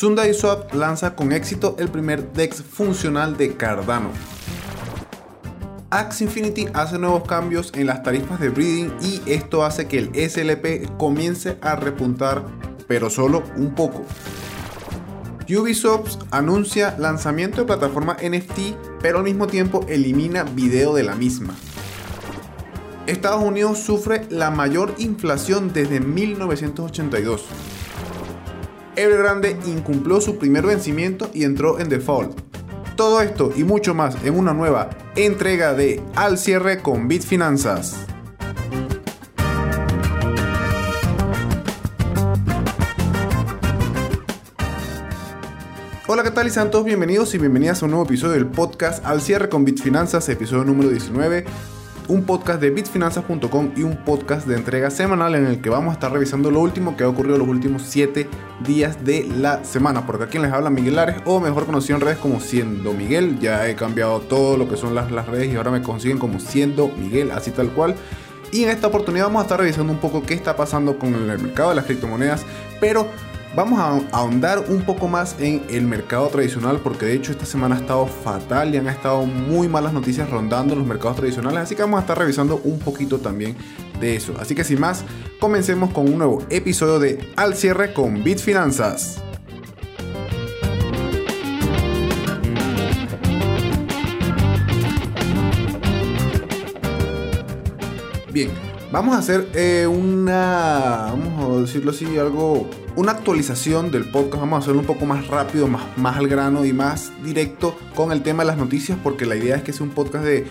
SundaeSwap lanza con éxito el primer DEX funcional de Cardano. Axe Infinity hace nuevos cambios en las tarifas de breeding y esto hace que el SLP comience a repuntar, pero solo un poco. Ubisoft anuncia lanzamiento de plataforma NFT, pero al mismo tiempo elimina video de la misma. Estados Unidos sufre la mayor inflación desde 1982. Evergrande incumplió su primer vencimiento y entró en default. Todo esto y mucho más en una nueva entrega de Al cierre con Bitfinanzas. Hola, ¿qué tal y santos? Bienvenidos y bienvenidas a un nuevo episodio del podcast Al cierre con Bitfinanzas, episodio número 19 un podcast de bitfinanzas.com y un podcast de entrega semanal en el que vamos a estar revisando lo último que ha ocurrido los últimos 7 días de la semana. Porque aquí les habla Miguel Ares, o mejor conocido en redes como Siendo Miguel. Ya he cambiado todo lo que son las, las redes y ahora me consiguen como Siendo Miguel, así tal cual. Y en esta oportunidad vamos a estar revisando un poco qué está pasando con el mercado de las criptomonedas, pero Vamos a ahondar un poco más en el mercado tradicional porque de hecho esta semana ha estado fatal y han estado muy malas noticias rondando los mercados tradicionales, así que vamos a estar revisando un poquito también de eso. Así que sin más, comencemos con un nuevo episodio de Al cierre con Bitfinanzas. Bien, vamos a hacer eh, una, vamos a decirlo así, algo una actualización del podcast. Vamos a hacerlo un poco más rápido, más, más al grano y más directo con el tema de las noticias, porque la idea es que sea un podcast de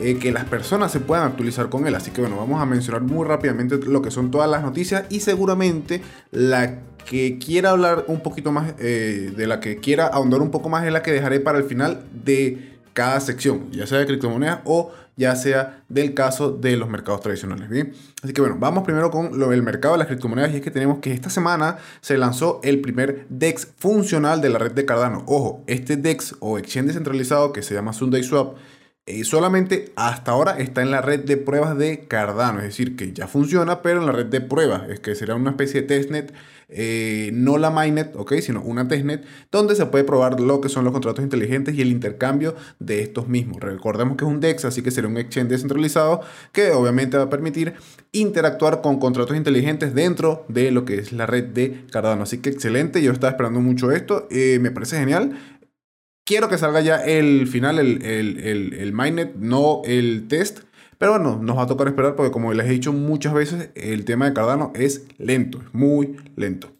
eh, que las personas se puedan actualizar con él. Así que bueno, vamos a mencionar muy rápidamente lo que son todas las noticias y seguramente la que quiera hablar un poquito más, eh, de la que quiera ahondar un poco más es la que dejaré para el final de cada sección, ya sea de criptomonedas o ya sea del caso de los mercados tradicionales. ¿bien? Así que bueno, vamos primero con lo del mercado de las criptomonedas y es que tenemos que esta semana se lanzó el primer DEX funcional de la red de Cardano. Ojo, este DEX o exchange descentralizado que se llama SundaySwap eh, solamente hasta ahora está en la red de pruebas de Cardano, es decir, que ya funciona, pero en la red de pruebas, es que será una especie de testnet, eh, no la mainnet, sino una testnet, donde se puede probar lo que son los contratos inteligentes y el intercambio de estos mismos. Recordemos que es un DEX, así que será un exchange descentralizado que obviamente va a permitir interactuar con contratos inteligentes dentro de lo que es la red de Cardano. Así que excelente, yo estaba esperando mucho esto, eh, me parece genial. Quiero que salga ya el final, el, el, el, mainnet, no el test. Pero bueno, nos va a tocar esperar porque como les he dicho muchas veces, el tema de Cardano es lento, es muy lento.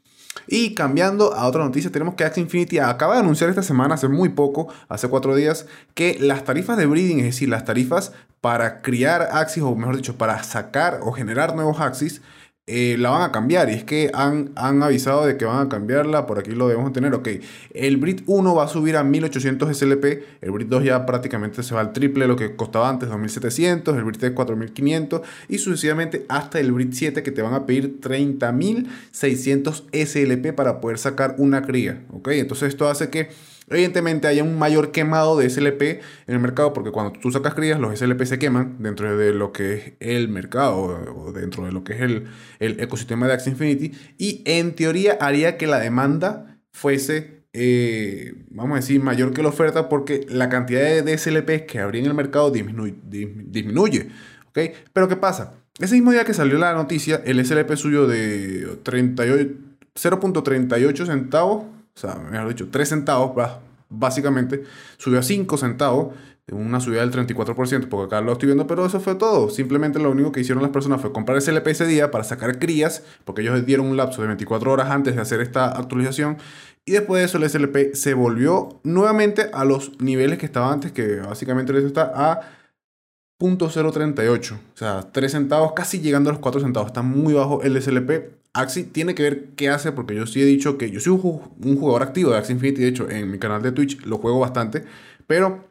Y cambiando a otra noticia, tenemos que Axie Infinity acaba de anunciar esta semana, hace muy poco, hace cuatro días, que las tarifas de breeding, es decir, las tarifas para criar Axis, o mejor dicho, para sacar o generar nuevos Axis, eh, la van a cambiar. Y es que han, avisado de que van a cambiarla. Por aquí lo debemos tener. Ok, el Brit 1 va a subir a 1800 SLP. El Brit 2 ya prácticamente se va al triple de lo que costaba antes, 2700. El Brit 3, 4500. Y sucesivamente hasta el Brit 7 que te van a pedir 30600 SLP para poder sacar una cría. Ok, entonces esto hace que Evidentemente hay un mayor quemado de SLP en el mercado porque cuando tú sacas crías los SLP se queman dentro de lo que es el mercado o dentro de lo que es el, ecosistema de Axie Infinity y en teoría haría que la demanda fuese, eh, vamos a decir, mayor que la oferta porque la cantidad de SLP que habría en el mercado disminuye. disminuye Pero ¿qué pasa? Ese mismo día que salió la noticia, el SLP suyo de 0.38 centavos o sea, mejor dicho, 3 centavos, básicamente, subió a 5 centavos, una subida del 34%, porque acá lo estoy viendo, pero eso fue todo. Simplemente lo único que hicieron las personas fue comprar ese LP ese día para sacar crías, porque ellos dieron un lapso de 24 horas antes de hacer esta actualización. Y después de eso el SLP se volvió nuevamente a los niveles que estaba antes, que básicamente está a .038, o sea, 3 centavos, casi llegando a los 4 centavos. Está muy bajo el SLP. Axi tiene que ver qué hace, porque yo sí he dicho que yo soy un jugador activo de Axi Infinity, de hecho en mi canal de Twitch lo juego bastante, pero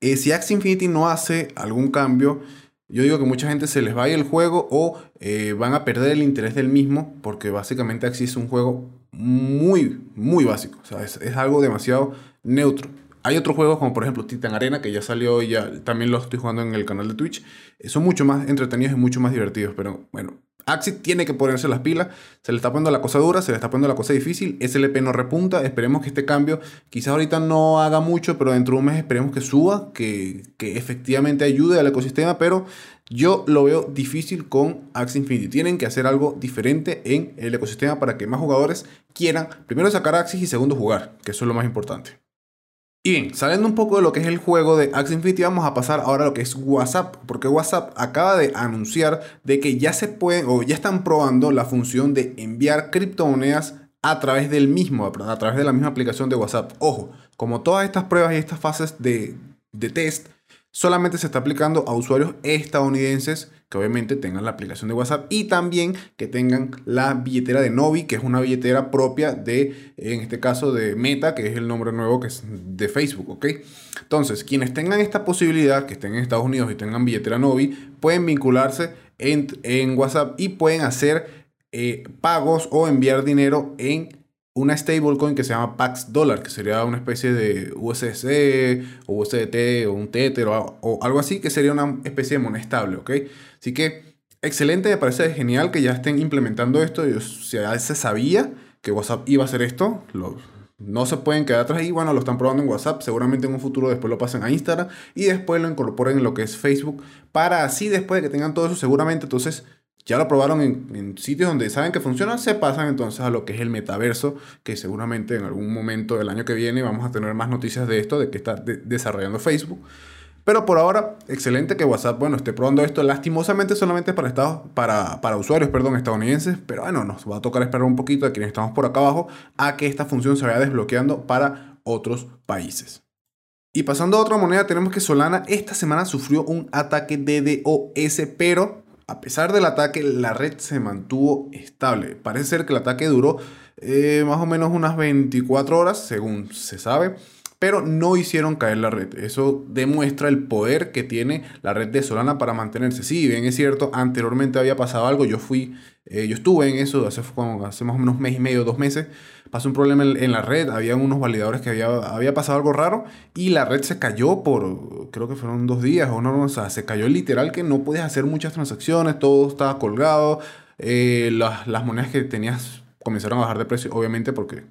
eh, si Axi Infinity no hace algún cambio, yo digo que mucha gente se les va a ir el juego o eh, van a perder el interés del mismo, porque básicamente Axi es un juego muy, muy básico, o sea, es, es algo demasiado neutro. Hay otros juegos como por ejemplo Titan Arena que ya salió y ya también lo estoy jugando en el canal de Twitch. Son mucho más entretenidos y mucho más divertidos, pero bueno, Axis tiene que ponerse las pilas, se le está poniendo la cosa dura, se le está poniendo la cosa difícil, SLP no repunta, esperemos que este cambio quizás ahorita no haga mucho, pero dentro de un mes esperemos que suba, que, que efectivamente ayude al ecosistema, pero yo lo veo difícil con Axie Infinity. Tienen que hacer algo diferente en el ecosistema para que más jugadores quieran primero sacar Axis y segundo jugar, que eso es lo más importante. Y bien, saliendo un poco de lo que es el juego de Axie Infinity, vamos a pasar ahora a lo que es WhatsApp, porque WhatsApp acaba de anunciar de que ya se pueden o ya están probando la función de enviar criptomonedas a través del mismo, a través de la misma aplicación de WhatsApp. Ojo, como todas estas pruebas y estas fases de, de test solamente se está aplicando a usuarios estadounidenses que obviamente tengan la aplicación de WhatsApp y también que tengan la billetera de Novi, que es una billetera propia de, en este caso, de Meta, que es el nombre nuevo que es de Facebook, ¿ok? Entonces, quienes tengan esta posibilidad, que estén en Estados Unidos y tengan billetera Novi, pueden vincularse en, en WhatsApp y pueden hacer eh, pagos o enviar dinero en una stablecoin que se llama Pax Dollar, que sería una especie de USC o USDT o un Tether o, algo así, que sería una especie de moneda estable, ¿ok? Así que excelente, me parece genial que ya estén implementando esto. Yo, ya se sabía que WhatsApp iba a hacer esto, no se pueden quedar atrás y bueno, lo están probando en WhatsApp, seguramente en un futuro después lo pasen a Instagram y después lo incorporen en lo que es Facebook para así después de que tengan todo eso seguramente entonces ya lo probaron en, sitios donde saben que funciona, se pasan entonces a lo que es el metaverso, que seguramente en algún momento del año que viene vamos a tener más noticias de esto, de que está desarrollando Facebook. Pero por ahora, excelente que WhatsApp, bueno, esté probando esto lastimosamente solamente para, estados, para, para usuarios perdón, estadounidenses, pero bueno, nos va a tocar esperar un poquito a quienes estamos por acá abajo a que esta función se vaya desbloqueando para otros países. Y pasando a otra moneda, tenemos que Solana esta semana sufrió un ataque de DOS, pero a pesar del ataque, la red se mantuvo estable. Parece ser que el ataque duró eh, más o menos unas 24 horas, según se sabe, pero no hicieron caer la red. Eso demuestra el poder que tiene la red de Solana para mantenerse. Sí, bien es cierto, anteriormente había pasado algo, yo fui, eh, yo estuve en eso hace, hace más o menos un mes y medio, dos meses, pasó un problema en, la red, había unos validadores que había, había pasado algo raro y la red se cayó por, creo que fueron dos días o no, o sea, se cayó literal que no podías hacer muchas transacciones, todo estaba colgado, eh, las, las monedas que tenías comenzaron a bajar de precio, obviamente porque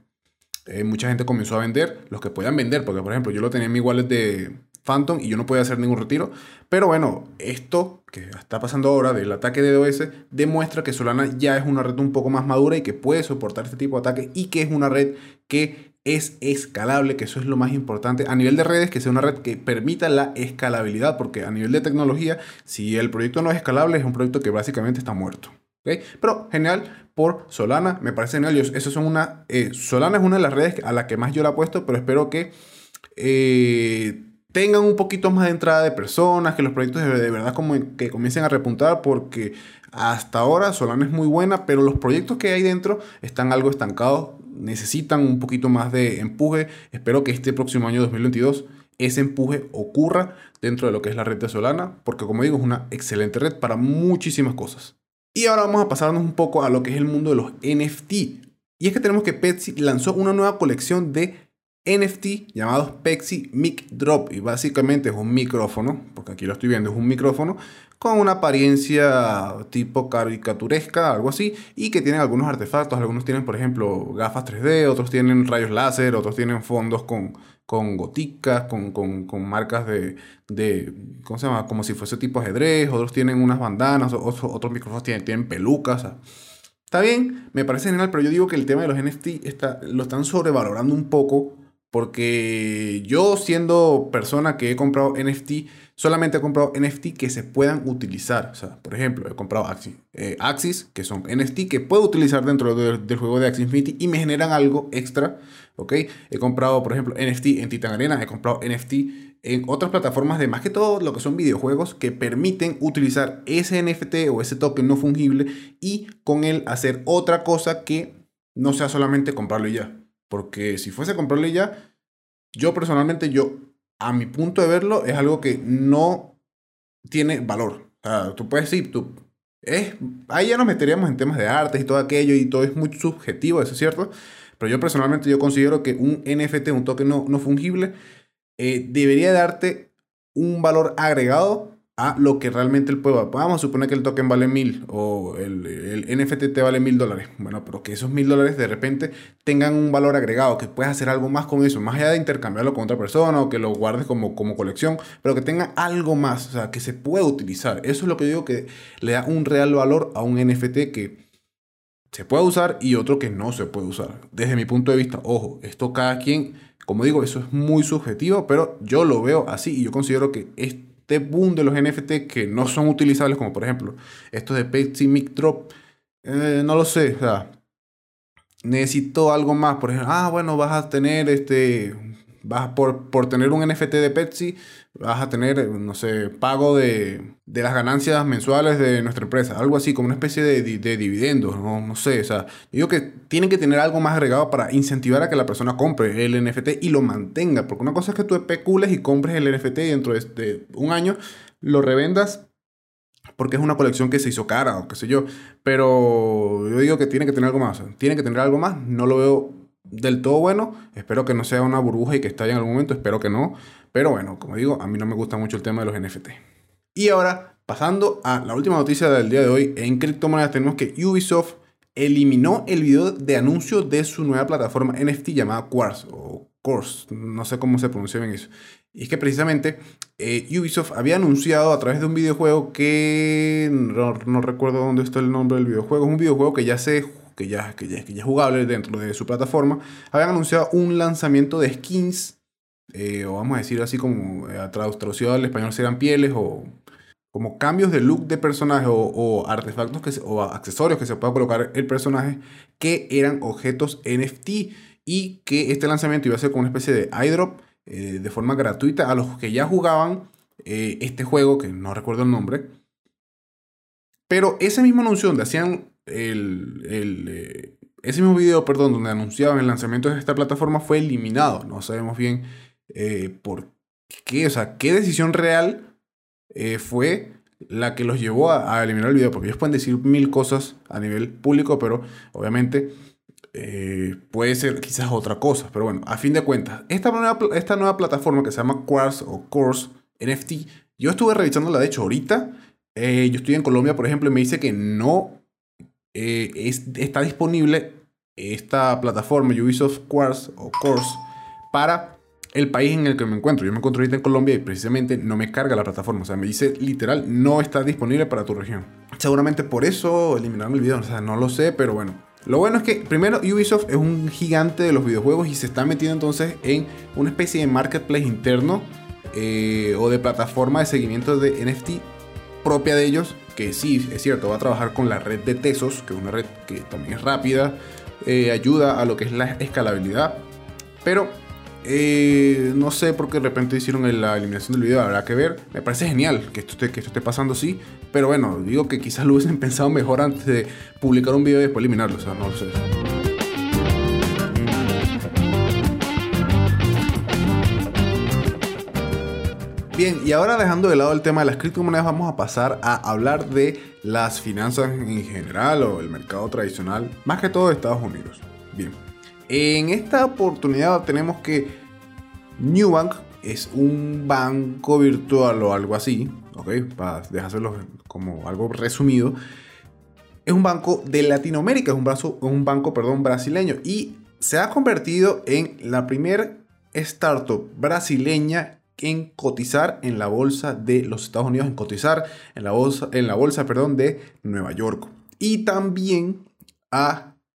eh, mucha gente comenzó a vender, los que podían vender, porque por ejemplo yo lo tenía en mi wallet de Phantom y yo no podía hacer ningún retiro. Pero bueno, esto que está pasando ahora del ataque de DOS demuestra que Solana ya es una red un poco más madura y que puede soportar este tipo de ataques y que es una red que es escalable, que eso es lo más importante. A nivel de redes, que sea una red que permita la escalabilidad, porque a nivel de tecnología, si el proyecto no es escalable, es un proyecto que básicamente está muerto. Pero genial por Solana, me parece genial. eso son una, eh, Solana es una de las redes a la que más yo la he puesto, pero espero que eh, tengan un poquito más de entrada de personas, que los proyectos de, verdad como que comiencen a repuntar, porque hasta ahora Solana es muy buena, pero los proyectos que hay dentro están algo estancados, necesitan un poquito más de empuje. Espero que este próximo año 2022 ese empuje ocurra dentro de lo que es la red de Solana, porque como digo, es una excelente red para muchísimas cosas. Y ahora vamos a pasarnos un poco a lo que es el mundo de los NFT. Y es que tenemos que Pepsi lanzó una nueva colección de NFT llamados Pepsi Mic Drop. Y básicamente es un micrófono, porque aquí lo estoy viendo, es un micrófono con una apariencia tipo caricaturesca, algo así, y que tienen algunos artefactos. Algunos tienen, por ejemplo, gafas 3D, otros tienen rayos láser, otros tienen fondos con, con goticas, con, con, marcas de, de, ¿cómo se llama? Como si fuese tipo ajedrez, otros tienen unas bandanas, otros, otros micrófonos tienen, tienen pelucas. está bien, me parece genial, pero yo digo que el tema de los NFT está, lo están sobrevalorando un poco porque yo siendo persona que he comprado NFT, solamente he comprado NFT que se puedan utilizar. O sea, por ejemplo, he comprado Axis, eh, Axis que son NFT que puedo utilizar dentro del juego de Axis Infinity y me generan algo extra ¿ok? He comprado, por ejemplo, NFT en Titan Arena, he comprado NFT en otras plataformas de más que todo lo que son videojuegos que permiten utilizar ese NFT o ese token no fungible y con él hacer otra cosa que no sea solamente comprarlo y ya. Porque si fuese comprarlo y ya, yo personalmente, yo, a mi punto de verlo, es algo que no tiene valor. O tú puedes decir, tú, es, ahí ya nos meteríamos en temas de artes y todo aquello y todo es muy subjetivo, eso es cierto. Pero yo personalmente yo considero que un NFT, un token no, fungible, eh, debería darte un valor agregado a lo que realmente el pueblo. Vamos a suponer que el token vale mil o el, el NFT te vale mil dólares. Bueno, pero que esos mil dólares de repente tengan un valor agregado, que puedas hacer algo más con eso, más allá de intercambiarlo con otra persona o que lo guardes como, como colección, pero que tenga algo más, o sea, que se pueda utilizar. Eso es lo que digo que le da un real valor a un NFT que se puede usar y otro que no se puede usar. Desde mi punto de vista, ojo, esto cada quien, como digo, eso es muy subjetivo, pero yo lo veo así y yo considero que es este boom de los NFT que no son utilizables, como por ejemplo estos de Pepsi Mic Drop, eh, no lo sé, o sea, necesito algo más, por ejemplo, ah, bueno, vas a tener este, vas por, por tener un NFT de Pepsi, vas a tener, no sé, pago de, de las ganancias mensuales de nuestra empresa, algo así, como una especie de, de, dividendos, ¿no? no sé, o sea, digo que tienen que tener algo más agregado para incentivar a que la persona compre el NFT y lo mantenga, porque una cosa es que tú especules y compres el NFT y dentro de, de un año lo revendas porque es una colección que se hizo cara o qué sé yo, pero yo digo que tiene que tener algo más, tiene que tener algo más, no lo veo del todo bueno. Espero que no sea una burbuja y que estalle en algún momento. Espero que no. Pero bueno, como digo, a mí no me gusta mucho el tema de los NFT. Y ahora, pasando a la última noticia del día de hoy, en criptomonedas tenemos que Ubisoft eliminó el video de anuncio de su nueva plataforma NFT llamada Quartz o Course, no sé cómo se pronuncia bien eso. Y es que precisamente eh, Ubisoft había anunciado a través de un videojuego que no, no, recuerdo dónde está el nombre del videojuego, es un videojuego que ya se que ya, que ya, que ya es jugable dentro de su plataforma, habían anunciado un lanzamiento de skins, eh, o vamos a decir así como eh, traducido al español serían pieles o como cambios de look de personaje o, artefactos que o accesorios que se pueda colocar el personaje que eran objetos NFT y que este lanzamiento iba a ser como una especie de iDrop eh, de forma gratuita a los que ya jugaban este juego, que no recuerdo el nombre. Pero ese mismo anuncio donde hacían el, eh, ese mismo video, perdón, donde anunciaban el lanzamiento de esta plataforma fue eliminado. No sabemos bien eh, por qué, o sea, qué decisión real eh, fue la que los llevó a, eliminar el video, porque ellos pueden decir mil cosas a nivel público, pero obviamente puede ser quizás otra cosa. Pero bueno, a fin de cuentas, esta nueva, esta nueva plataforma que se llama Quartz o Course NFT, yo estuve revisándola de hecho ahorita. yo estoy en Colombia, por ejemplo, y me dice que no eh, está disponible esta plataforma Ubisoft Quartz o Course para el país en el que me encuentro. Yo me encuentro ahorita en Colombia y precisamente no me carga la plataforma. O sea, me dice literal, no está disponible para tu región. Seguramente por eso eliminaron el video. O sea, no lo sé, pero bueno. Lo bueno es que primero Ubisoft es un gigante de los videojuegos y se está metiendo entonces en una especie de marketplace interno eh, o de plataforma de seguimiento de NFT propia de ellos que sí, es cierto, va a trabajar con la red de Tesos, que es una red que también es rápida, eh, ayuda a lo que es la escalabilidad, pero eh, no sé por qué de repente hicieron la eliminación del video, habrá que ver. Me parece genial que esto esté, que esto esté pasando así, pero bueno, digo que quizás lo hubiesen pensado mejor antes de publicar un video y después eliminarlo, o sea, no lo sé. Bien, y ahora dejando de lado el tema de las criptomonedas, vamos a pasar a hablar de las finanzas en general o el mercado tradicional, más que todo de Estados Unidos. Bien, en esta oportunidad tenemos que Newbank es un banco virtual o algo así, ¿ok? Para dejárselo como algo resumido. Es un banco de Latinoamérica, es un, brazo, un banco perdón, brasileño y se ha convertido en la primera startup brasileña en cotizar en la bolsa de los Estados Unidos, en cotizar en la bolsa, en la bolsa perdón, de Nueva York. Y también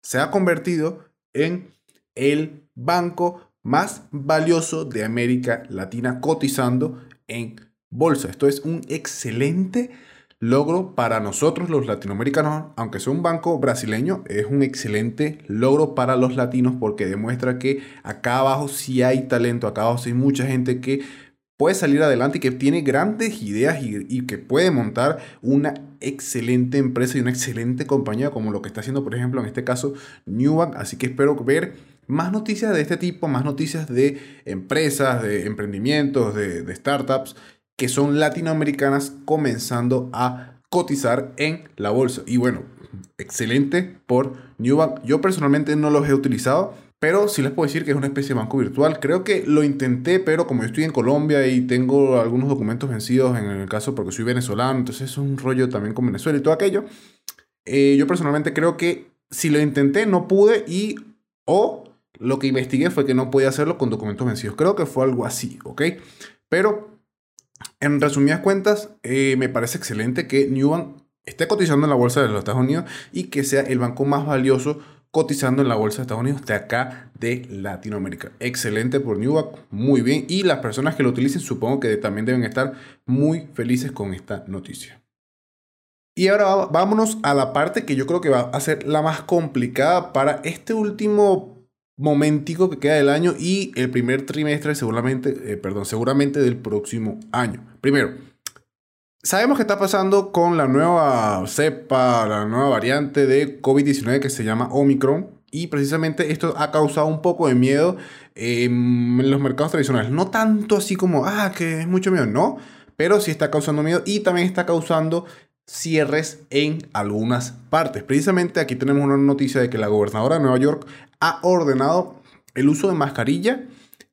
se ha convertido en el banco más valioso de América Latina cotizando en bolsa. Esto es un excelente logro para nosotros los latinoamericanos, aunque sea un banco brasileño, es un excelente logro para los latinos porque demuestra que acá abajo sí hay talento, acá abajo sí hay mucha gente que puede salir adelante y que tiene grandes ideas y, que puede montar una excelente empresa y una excelente compañía como lo que está haciendo, por ejemplo, en este caso, Newbank. Así que espero ver más noticias de este tipo, más noticias de empresas, de emprendimientos, de, de startups que son latinoamericanas comenzando a cotizar en la bolsa. Y bueno, excelente por Newbank. Yo personalmente no los he utilizado Pero sí les puedo decir que es una especie de banco virtual. Creo que lo intenté, pero como yo estoy en Colombia y tengo algunos documentos vencidos, en el caso porque soy venezolano, entonces es un rollo también con Venezuela y todo aquello. Eh, yo personalmente creo que si lo intenté no pude y o lo que investigué fue que no podía hacerlo con documentos vencidos. Creo que fue algo así, ¿ok? Pero en resumidas cuentas, eh, me parece excelente que Newbank esté cotizando en la bolsa de los Estados Unidos y que sea el banco más valioso cotizando en la bolsa de Estados Unidos de acá de Latinoamérica. Excelente por Newbank, muy bien. Y las personas que lo utilicen supongo que también deben estar muy felices con esta noticia. Y ahora vámonos a la parte que yo creo que va a ser la más complicada para este último momentico que queda del año y el primer trimestre seguramente, eh, perdón, seguramente del próximo año. Primero, sabemos que está pasando con la nueva cepa, la nueva variante de COVID-19 que se llama Omicron y precisamente esto ha causado un poco de miedo en los mercados tradicionales. No tanto así como, ah, que es mucho miedo, no, pero sí está causando miedo y también está causando cierres en algunas partes. Precisamente aquí tenemos una noticia de que la gobernadora de Nueva York ha ordenado el uso de mascarilla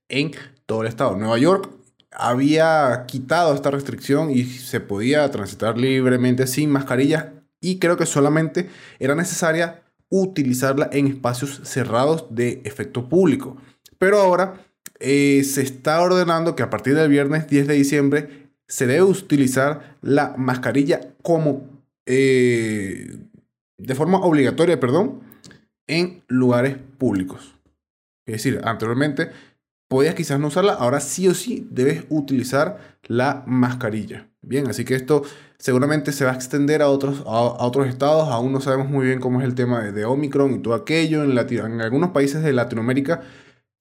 en todo el estado. Nueva York había quitado esta restricción y se podía transitar libremente sin mascarilla y creo que solamente era necesaria utilizarla en espacios cerrados de efecto público. Pero ahora eh, se está ordenando que a partir del viernes 10 de diciembre se debe utilizar la mascarilla como eh, de forma obligatoria, perdón, en lugares públicos. Es decir, anteriormente podías quizás no usarla, ahora sí o sí debes utilizar la mascarilla. Bien, así que esto seguramente se va a extender a otros, a, otros estados. Aún no sabemos muy bien cómo es el tema de, Omicron y todo aquello. En, en algunos países de Latinoamérica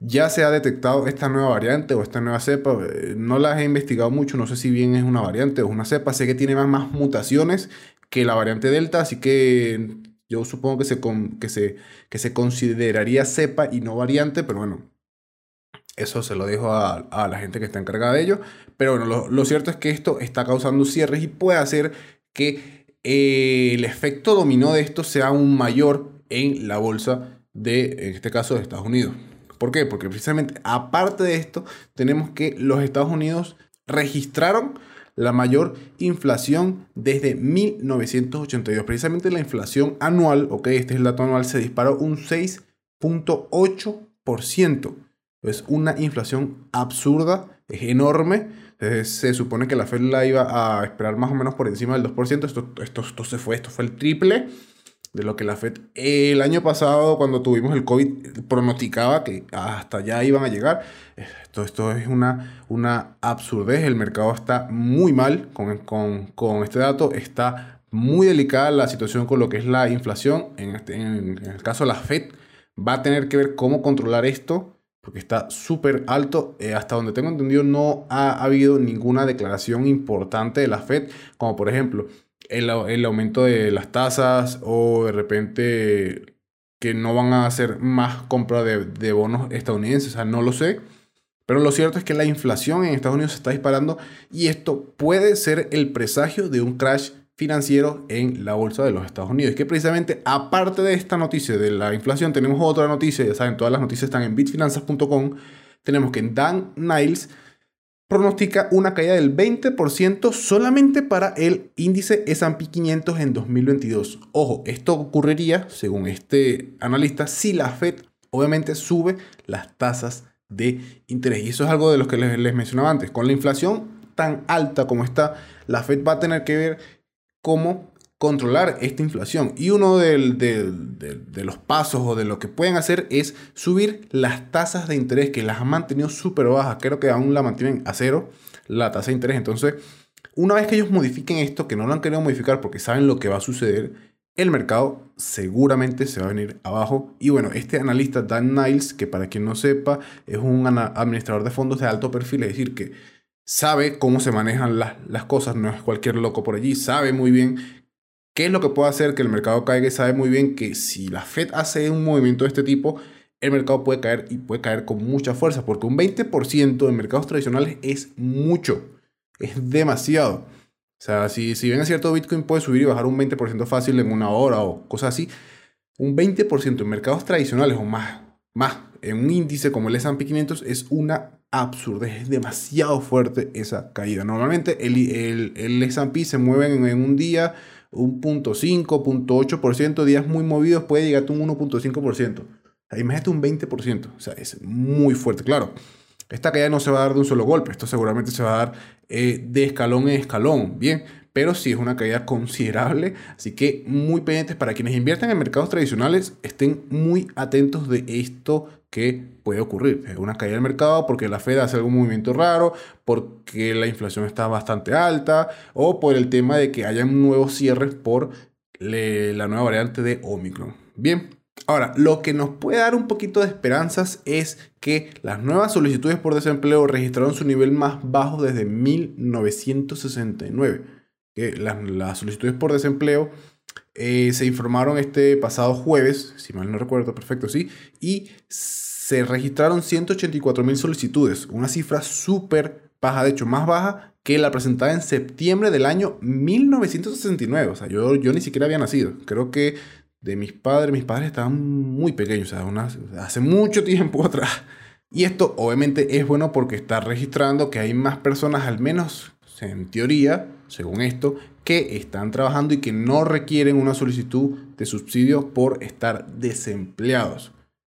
ya se ha detectado esta nueva variante o esta nueva cepa. Eh, no las he investigado mucho, no sé si bien es una variante o una cepa. Sé que tiene más, más mutaciones que la variante Delta, así que yo supongo que se, que, se, que se consideraría cepa y no variante, pero bueno, eso se lo dejo a, la gente que está encargada de ello. Pero bueno, lo, cierto es que esto está causando cierres y puede hacer que eh, el efecto dominó de esto sea aún mayor en la bolsa de, en este caso, de Estados Unidos. ¿Por qué? Porque precisamente aparte de esto, tenemos que los Estados Unidos registraron la mayor inflación desde 1982. Precisamente la inflación anual, ok, este es el dato anual, se disparó un 6.8%. Es una inflación absurda, es enorme. se supone que la Fed la iba a esperar más o menos por encima del 2%. Esto, esto, esto se fue, esto fue el triple de lo que la Fed el año pasado cuando tuvimos el COVID pronosticaba que hasta allá iban a llegar. Esto, esto es una, una absurdez, el mercado está muy mal con, con, con, este dato, está muy delicada la situación con lo que es la inflación, en, este, en, el caso de la Fed va a tener que ver cómo controlar esto porque está súper alto. Eh, hasta donde tengo entendido no ha habido ninguna declaración importante de la Fed, como por ejemplo el, aumento de las tasas o de repente que no van a hacer más compra de, bonos estadounidenses. O sea, no lo sé. Pero lo cierto es que la inflación en Estados Unidos se está disparando y esto puede ser el presagio de un crash financiero en la bolsa de los Estados Unidos. Que precisamente, aparte de esta noticia de la inflación, tenemos otra noticia. Ya saben, todas las noticias están en bitfinanzas.com. Tenemos que Dan Niles pronostica una caída del 20% solamente para el índice S&P 500 en 2022. Ojo, esto ocurriría, según este analista, si la Fed obviamente sube las tasas de interés. Y eso es algo de lo que les mencionaba antes. Con la inflación tan alta como está, la Fed va a tener que ver cómo controlar esta inflación. Y uno de los pasos o de lo que pueden hacer es subir las tasas de interés que las han mantenido súper bajas. Creo que aún la mantienen a cero la tasa de interés. Entonces, una vez que ellos modifiquen esto, que no lo han querido modificar porque saben lo que va a suceder, el mercado seguramente se va a venir abajo. Y bueno, este analista Dan Niles, que para quien no sepa, es un administrador de fondos de alto perfil, es decir, que sabe cómo se manejan las, las cosas, no es cualquier loco por allí, sabe muy bien ¿Qué es lo que puede hacer que el mercado caiga? Sabe muy bien que si la Fed hace un movimiento de este tipo, el mercado puede caer y puede caer con mucha fuerza, porque un 20% en mercados tradicionales es mucho, es demasiado. O sea, si, si bien cierto, Bitcoin puede subir y bajar un 20% fácil en una hora o cosas así, un 20% en mercados tradicionales o más, más en un índice como el S&P 500 es una absurdez, es demasiado fuerte esa caída. Normalmente el, el, el S&P se mueve en, un día un punto 5, punto 8%, días muy movidos puede llegar a un 1.5%. Imagínate un 20%, o sea, es muy fuerte, claro. Esta caída no se va a dar de un solo golpe, esto seguramente se va a dar eh, de escalón en escalón, bien, pero sí es una caída considerable, así que muy pendientes para quienes invierten en mercados tradicionales, estén muy atentos de esto que puede ocurrir. Es una caída del mercado porque la Fed hace algún movimiento raro, porque la inflación está bastante alta o por el tema de que haya nuevos cierres por la nueva variante de Omicron. Bien, Ahora, lo que nos puede dar un poquito de esperanzas es que las nuevas solicitudes por desempleo registraron su nivel más bajo desde 1969. Las, solicitudes por desempleo eh, se informaron este pasado jueves, si mal no recuerdo, perfecto, sí, y se registraron 184 mil solicitudes, una cifra súper baja, de hecho más baja que la presentada en septiembre del año 1969. O sea, yo, yo ni siquiera había nacido. Creo que de mis padres, mis padres estaban muy pequeños, o sea, hace mucho tiempo atrás. Y esto obviamente es bueno porque está registrando que hay más personas, al menos en teoría, según esto, que están trabajando y que no requieren una solicitud de subsidio por estar desempleados.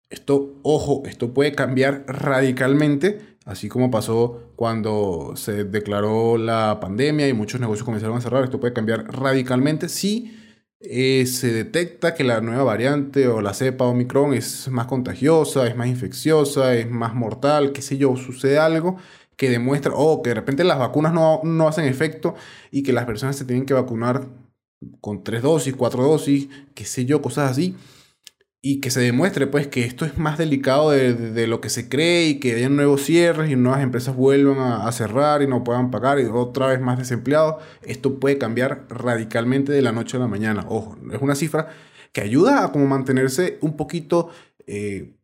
Esto, ojo, esto puede cambiar radicalmente, así como pasó cuando se declaró la pandemia y muchos negocios comenzaron a cerrar. Esto puede cambiar radicalmente si eh, se detecta que la nueva variante o la cepa Omicron es más contagiosa, es más infecciosa, es más mortal, qué sé yo, sucede algo que demuestra, o que de repente las vacunas no, no hacen efecto y que las personas se tienen que vacunar con tres dosis, cuatro dosis, qué sé yo, cosas así y que se demuestre pues que esto es más delicado de, lo que se cree y que haya nuevos cierres y nuevas empresas vuelvan a, cerrar y no puedan pagar y otra vez más desempleados, esto puede cambiar radicalmente de la noche a la mañana. Ojo, es una cifra que ayuda a como mantenerse un poquito eh,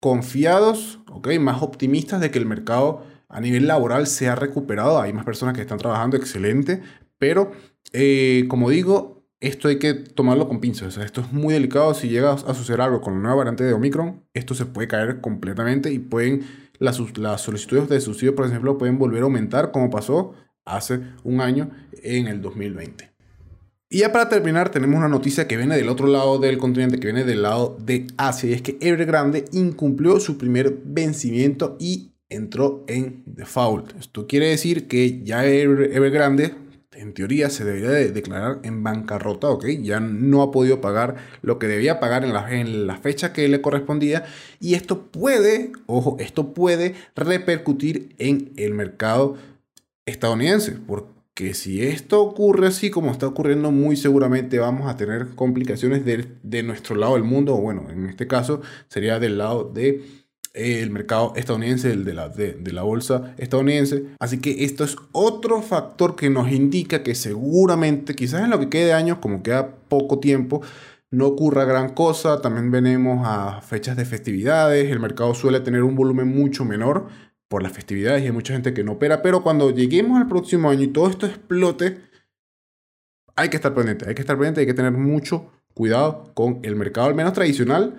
confiados, ¿okay? más optimistas de que el mercado a nivel laboral se ha recuperado. Hay más personas que están trabajando, excelente, pero eh, como digo, esto hay que tomarlo con pinzas. esto es muy delicado. Si llega a suceder algo con la nueva variante de Omicron, esto se puede caer completamente y pueden las, las solicitudes de subsidio, por ejemplo, pueden volver a aumentar como pasó hace un año en el 2020. Y ya para terminar, tenemos una noticia que viene del otro lado del continente, que viene del lado de Asia, y es que Evergrande incumplió su primer vencimiento y entró en default. Esto quiere decir que ya Evergrande en teoría se debería de declarar en bancarrota, ¿ok? Ya no ha podido pagar lo que debía pagar en la, en la fecha que le correspondía y esto puede, ojo, esto puede repercutir en el mercado estadounidense, porque si esto ocurre así como está ocurriendo, muy seguramente vamos a tener complicaciones de, de nuestro lado del mundo, o bueno, en este caso sería del lado de el mercado estadounidense, el de la, de, la bolsa estadounidense. Así que esto es otro factor que nos indica que seguramente, quizás en lo que quede de años, como queda poco tiempo, no ocurra gran cosa. También venimos a fechas de festividades. El mercado suele tener un volumen mucho menor por las festividades y hay mucha gente que no opera. Pero cuando lleguemos al próximo año y todo esto explote, hay que estar pendiente. Hay que estar pendiente, hay que tener mucho cuidado con el mercado, al menos tradicional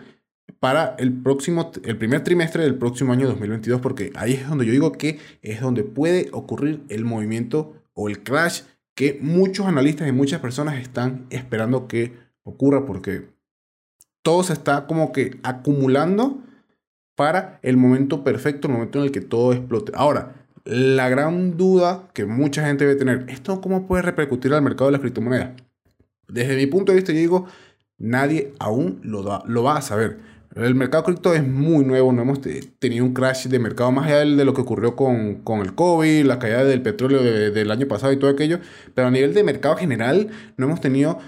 para el próximo, el primer trimestre del próximo año 2022, porque ahí es donde yo digo que es donde puede ocurrir el movimiento o el crash que muchos analistas y muchas personas están esperando que ocurra, porque todo se está como que acumulando para el momento perfecto, el momento en el que todo explote. Ahora, la gran duda que mucha gente debe tener, ¿esto cómo puede repercutir al mercado de las criptomonedas? Desde mi punto de vista, yo digo, nadie aún lo, da, lo va a saber. El mercado cripto es muy nuevo, no hemos tenido un crash de mercado más allá de lo que ocurrió con, el COVID, la caída del petróleo del año pasado y todo aquello, pero a nivel de mercado general no hemos tenido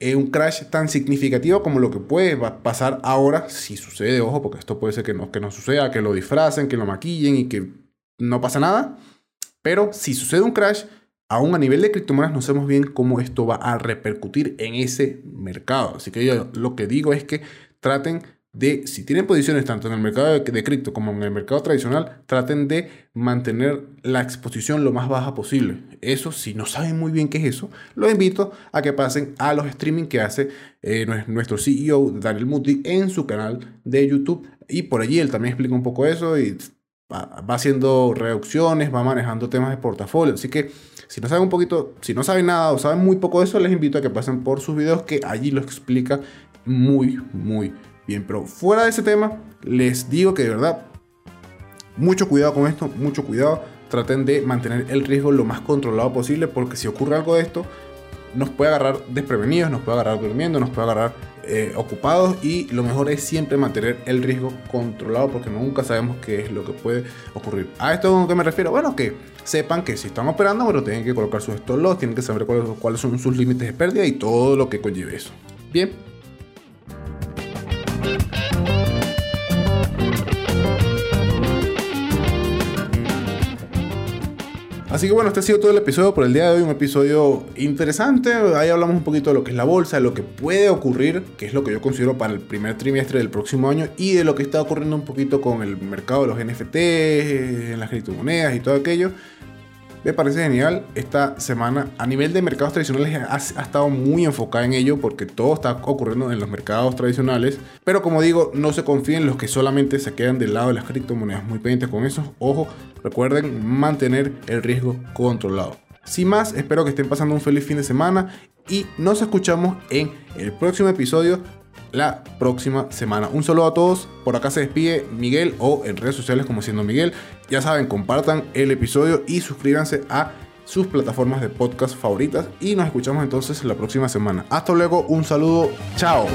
eh, un crash tan significativo como lo que puede pasar ahora, si sucede, ojo, porque esto puede ser que no, que no suceda, que lo disfracen, que lo maquillen y que no pasa nada, pero si sucede un crash, aún a nivel de criptomonedas no sabemos bien cómo esto va a repercutir en ese mercado. Así que yo lo que digo es que traten de si tienen posiciones tanto en el mercado de, cripto como en el mercado tradicional, traten de mantener la exposición lo más baja posible. Eso, si no saben muy bien qué es eso, los invito a que pasen a los streaming que hace eh, nuestro CEO Daniel Muti en su canal de YouTube. Y por allí él también explica un poco eso y va, haciendo reducciones, va manejando temas de portafolio. Así que si no saben un poquito, si no saben nada o saben muy poco de eso, les invito a que pasen por sus videos que allí lo explica muy, muy Bien, pero fuera de ese tema, les digo que de verdad, mucho cuidado con esto, mucho cuidado. Traten de mantener el riesgo lo más controlado posible porque si ocurre algo de esto, nos puede agarrar desprevenidos, nos puede agarrar durmiendo, nos puede agarrar eh, ocupados y lo mejor es siempre mantener el riesgo controlado porque nunca sabemos qué es lo que puede ocurrir. ¿A esto a qué me refiero? Bueno, que sepan que si están operando, bueno, tienen que colocar sus stop tienen que saber cuáles son sus límites de pérdida y todo lo que conlleve eso. Bien, Así que bueno, este ha sido todo el episodio por el día de hoy, un episodio interesante. Ahí hablamos un poquito de lo que es la bolsa, de lo que puede ocurrir, que es lo que yo considero para el primer trimestre del próximo año, y de lo que está ocurriendo un poquito con el mercado de los NFT, en las criptomonedas y todo aquello. Me parece genial. Esta semana a nivel de mercados tradicionales ha, estado muy enfocada en ello porque todo está ocurriendo en los mercados tradicionales. Pero como digo, no se confíen en los que solamente se quedan del lado de las criptomonedas. Muy pendientes con eso. Ojo, recuerden mantener el riesgo controlado. Sin más, espero que estén pasando un feliz fin de semana y nos escuchamos en el próximo episodio la próxima semana. Un saludo a todos. Por acá se despide Miguel o en redes sociales como siendo Miguel. Ya saben, compartan el episodio y suscríbanse a sus plataformas de podcast favoritas. Y nos escuchamos entonces la próxima semana. Hasta luego, un saludo. Chao.